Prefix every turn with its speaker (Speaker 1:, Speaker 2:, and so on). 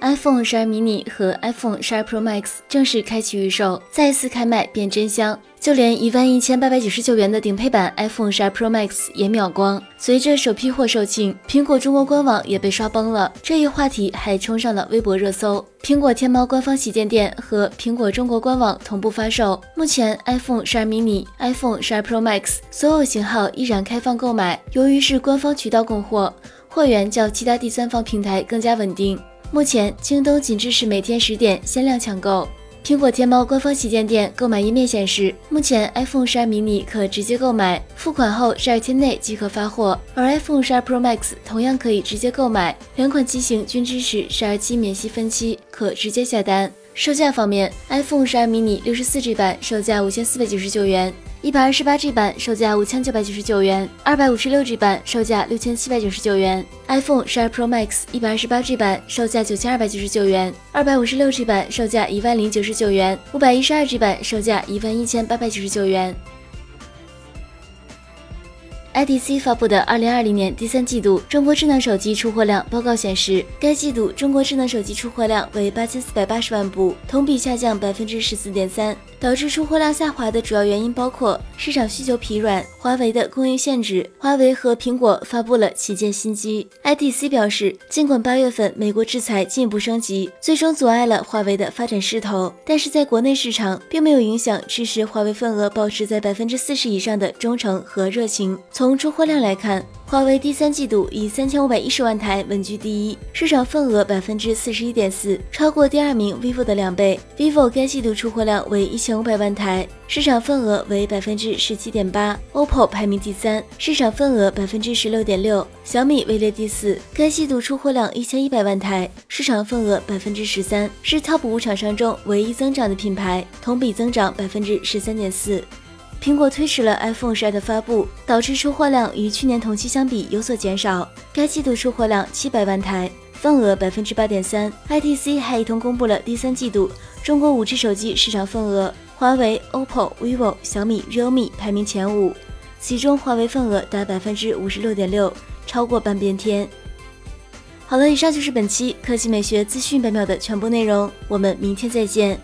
Speaker 1: iPhone 12 mini 和 iPhone 12 Pro Max 正式开启预售，再次开卖变真香。就连一万一千八百九十九元的顶配版 iPhone 12 Pro Max 也秒光。随着首批货售罄，苹果中国官网也被刷崩了。这一话题还冲上了微博热搜。苹果天猫官方旗舰店和苹果中国官网同步发售。目前 iPhone 12 mini、iPhone 12 Pro Max 所有型号依然开放购买。由于是官方渠道供货，货源较其他第三方平台更加稳定。目前，京东仅支持每天十点限量抢购。苹果天猫官方旗舰店购买页面显示，目前 iPhone 12 mini 可直接购买，付款后十二天内即可发货；而 iPhone 12 Pro Max 同样可以直接购买，两款机型均支持十二期免息分期，可直接下单。售价方面，iPhone 12 mini 六十四 G 版售价五千四百九十九元。一百二十八 G 版售价五千九百九十九元，二百五十六 G 版售价六千七百九十九元。iPhone 十二 Pro Max 一百二十八 G 版售价九千二百九十九元，二百五十六 G 版售价一万零九十九元，五百一十二 G 版售价一万一千八百九十九元。IDC 发布的二零二零年第三季度中国智能手机出货量报告显示，该季度中国智能手机出货量为八千四百八十万部，同比下降百分之十四点三。导致出货量下滑的主要原因包括市场需求疲软、华为的供应限制。华为和苹果发布了旗舰新机。IDC 表示，尽管八月份美国制裁进一步升级，最终阻碍了华为的发展势头，但是在国内市场并没有影响支持华为份额保持在百分之四十以上的忠诚和热情。从出货量来看，华为第三季度以三千五百一十万台稳居第一，市场份额百分之四十一点四，超过第二名 vivo 的两倍。vivo 该季度出货量为一千五百万台，市场份额为百分之十七点八。OPPO 排名第三，市场份额百分之十六点六。小米位列第四，该季度出货量一千一百万台，市场份额百分之十三，是 TOP 五厂商中唯一增长的品牌，同比增长百分之十三点四。苹果推迟了 iPhone 十二的发布，导致出货量与去年同期相比有所减少。该季度出货量七百万台，份额百分之八点三。ITC 还一同公布了第三季度中国五 G 手机市场份额，华为、OPPO、vivo、小米、realme 排名前五，其中华为份额达百分之五十六点六，超过半边天。好了，以上就是本期科技美学资讯百秒的全部内容，我们明天再见。